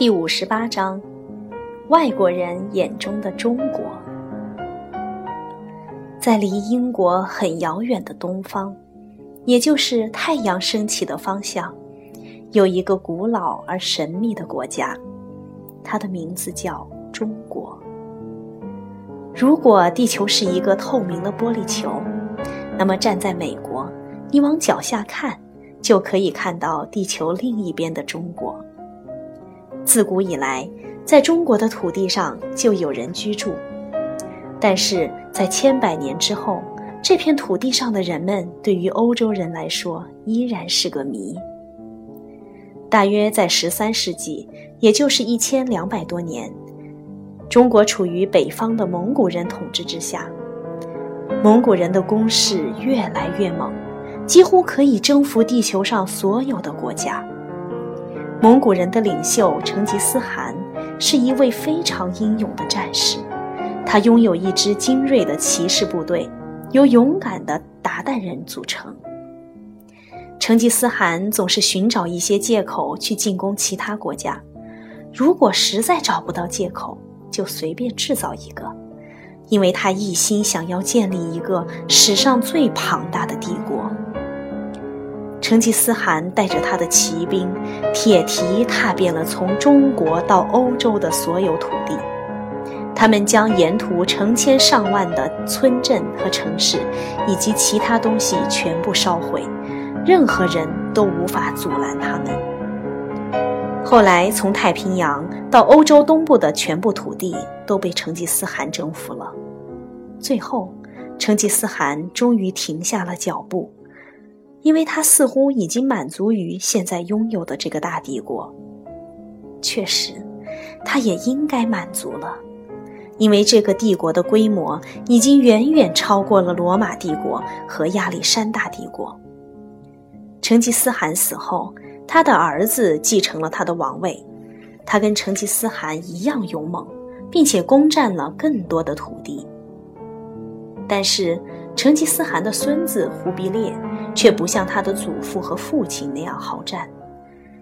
第五十八章：外国人眼中的中国。在离英国很遥远的东方，也就是太阳升起的方向，有一个古老而神秘的国家，它的名字叫中国。如果地球是一个透明的玻璃球，那么站在美国，你往脚下看，就可以看到地球另一边的中国。自古以来，在中国的土地上就有人居住，但是在千百年之后，这片土地上的人们对于欧洲人来说依然是个谜。大约在十三世纪，也就是一千两百多年，中国处于北方的蒙古人统治之下，蒙古人的攻势越来越猛，几乎可以征服地球上所有的国家。蒙古人的领袖成吉思汗是一位非常英勇的战士，他拥有一支精锐的骑士部队，由勇敢的鞑靼人组成。成吉思汗总是寻找一些借口去进攻其他国家，如果实在找不到借口，就随便制造一个，因为他一心想要建立一个史上最庞大的帝国。成吉思汗带着他的骑兵，铁蹄踏遍了从中国到欧洲的所有土地。他们将沿途成千上万的村镇和城市，以及其他东西全部烧毁，任何人都无法阻拦他们。后来，从太平洋到欧洲东部的全部土地都被成吉思汗征服了。最后，成吉思汗终于停下了脚步。因为他似乎已经满足于现在拥有的这个大帝国。确实，他也应该满足了，因为这个帝国的规模已经远远超过了罗马帝国和亚历山大帝国。成吉思汗死后，他的儿子继承了他的王位，他跟成吉思汗一样勇猛，并且攻占了更多的土地。但是，成吉思汗的孙子忽必烈。却不像他的祖父和父亲那样好战，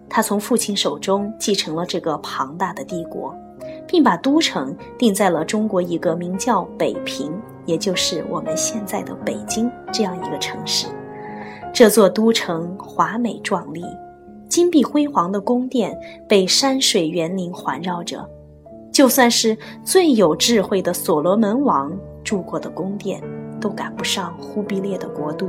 他从父亲手中继承了这个庞大的帝国，并把都城定在了中国一个名叫北平，也就是我们现在的北京这样一个城市。这座都城华美壮丽，金碧辉煌的宫殿被山水园林环绕着，就算是最有智慧的所罗门王住过的宫殿，都赶不上忽必烈的国都。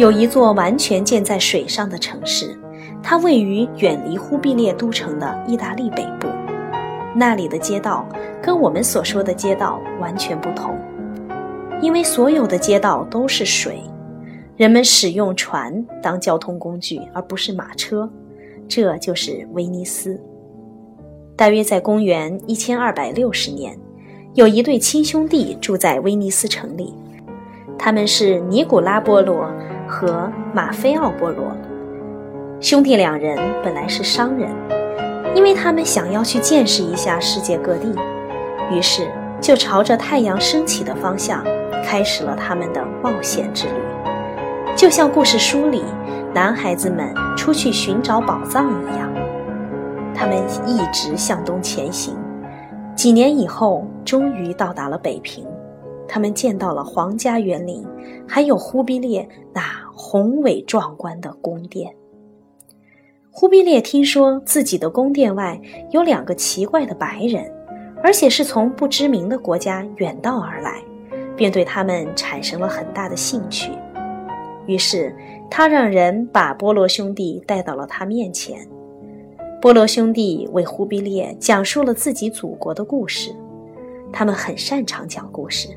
有一座完全建在水上的城市，它位于远离忽必烈都城的意大利北部。那里的街道跟我们所说的街道完全不同，因为所有的街道都是水，人们使用船当交通工具，而不是马车。这就是威尼斯。大约在公元一千二百六十年，有一对亲兄弟住在威尼斯城里，他们是尼古拉波罗。和马菲奥波罗兄弟两人本来是商人，因为他们想要去见识一下世界各地，于是就朝着太阳升起的方向开始了他们的冒险之旅，就像故事书里男孩子们出去寻找宝藏一样。他们一直向东前行，几年以后，终于到达了北平。他们见到了皇家园林，还有忽必烈那宏伟壮观的宫殿。忽必烈听说自己的宫殿外有两个奇怪的白人，而且是从不知名的国家远道而来，便对他们产生了很大的兴趣。于是他让人把波罗兄弟带到了他面前。波罗兄弟为忽必烈讲述了自己祖国的故事，他们很擅长讲故事。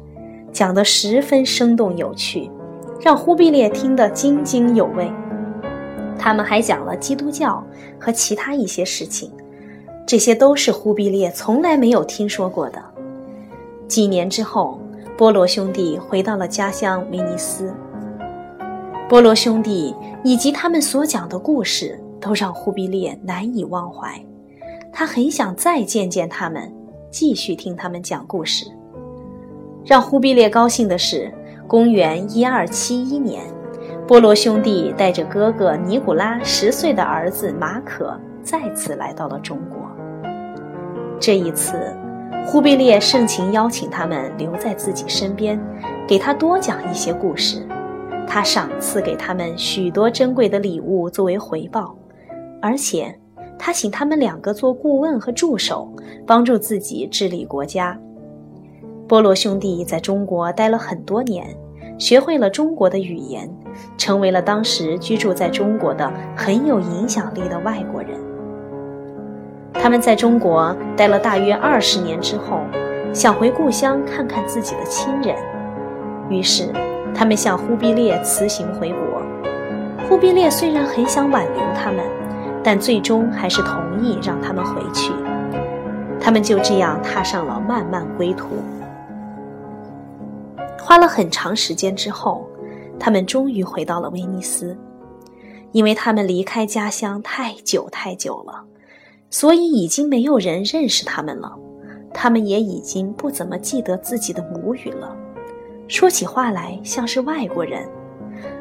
讲得十分生动有趣，让忽必烈听得津津有味。他们还讲了基督教和其他一些事情，这些都是忽必烈从来没有听说过的。几年之后，波罗兄弟回到了家乡威尼斯。波罗兄弟以及他们所讲的故事都让忽必烈难以忘怀，他很想再见见他们，继续听他们讲故事。让忽必烈高兴的是，公元一二七一年，波罗兄弟带着哥哥尼古拉十岁的儿子马可再次来到了中国。这一次，忽必烈盛情邀请他们留在自己身边，给他多讲一些故事。他赏赐给他们许多珍贵的礼物作为回报，而且他请他们两个做顾问和助手，帮助自己治理国家。波罗兄弟在中国待了很多年，学会了中国的语言，成为了当时居住在中国的很有影响力的外国人。他们在中国待了大约二十年之后，想回故乡看看自己的亲人，于是。他们向忽必烈辞行回国，忽必烈虽然很想挽留他们，但最终还是同意让他们回去。他们就这样踏上了漫漫归途。花了很长时间之后，他们终于回到了威尼斯，因为他们离开家乡太久太久了，所以已经没有人认识他们了，他们也已经不怎么记得自己的母语了。说起话来像是外国人，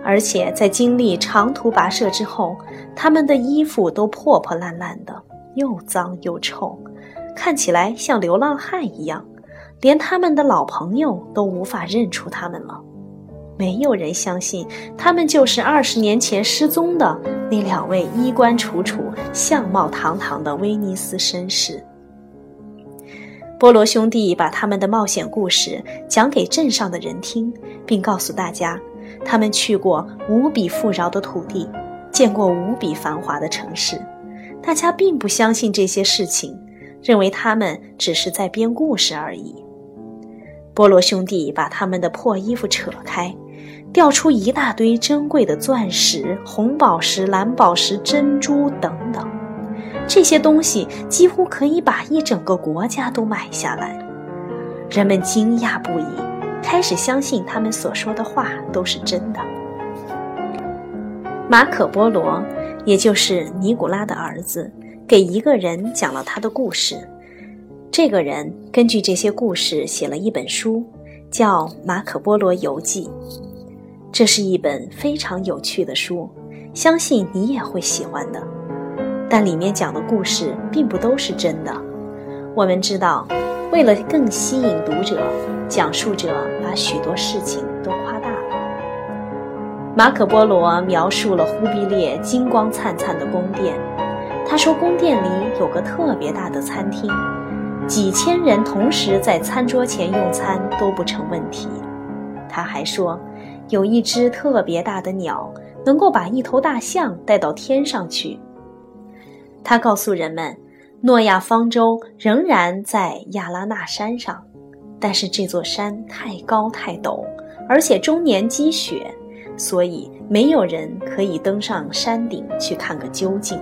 而且在经历长途跋涉之后，他们的衣服都破破烂烂的，又脏又臭，看起来像流浪汉一样，连他们的老朋友都无法认出他们了。没有人相信他们就是二十年前失踪的那两位衣冠楚楚、相貌堂堂的威尼斯绅士。波罗兄弟把他们的冒险故事讲给镇上的人听，并告诉大家，他们去过无比富饶的土地，见过无比繁华的城市。大家并不相信这些事情，认为他们只是在编故事而已。波罗兄弟把他们的破衣服扯开，掉出一大堆珍贵的钻石、红宝石、蓝宝石、珍珠等等。这些东西几乎可以把一整个国家都买下来，人们惊讶不已，开始相信他们所说的话都是真的。马可·波罗，也就是尼古拉的儿子，给一个人讲了他的故事。这个人根据这些故事写了一本书，叫《马可·波罗游记》。这是一本非常有趣的书，相信你也会喜欢的。但里面讲的故事并不都是真的。我们知道，为了更吸引读者，讲述者把许多事情都夸大了。马可·波罗描述了忽必烈金光灿灿的宫殿。他说，宫殿里有个特别大的餐厅，几千人同时在餐桌前用餐都不成问题。他还说，有一只特别大的鸟，能够把一头大象带到天上去。他告诉人们，诺亚方舟仍然在亚拉纳山上，但是这座山太高太陡，而且终年积雪，所以没有人可以登上山顶去看个究竟。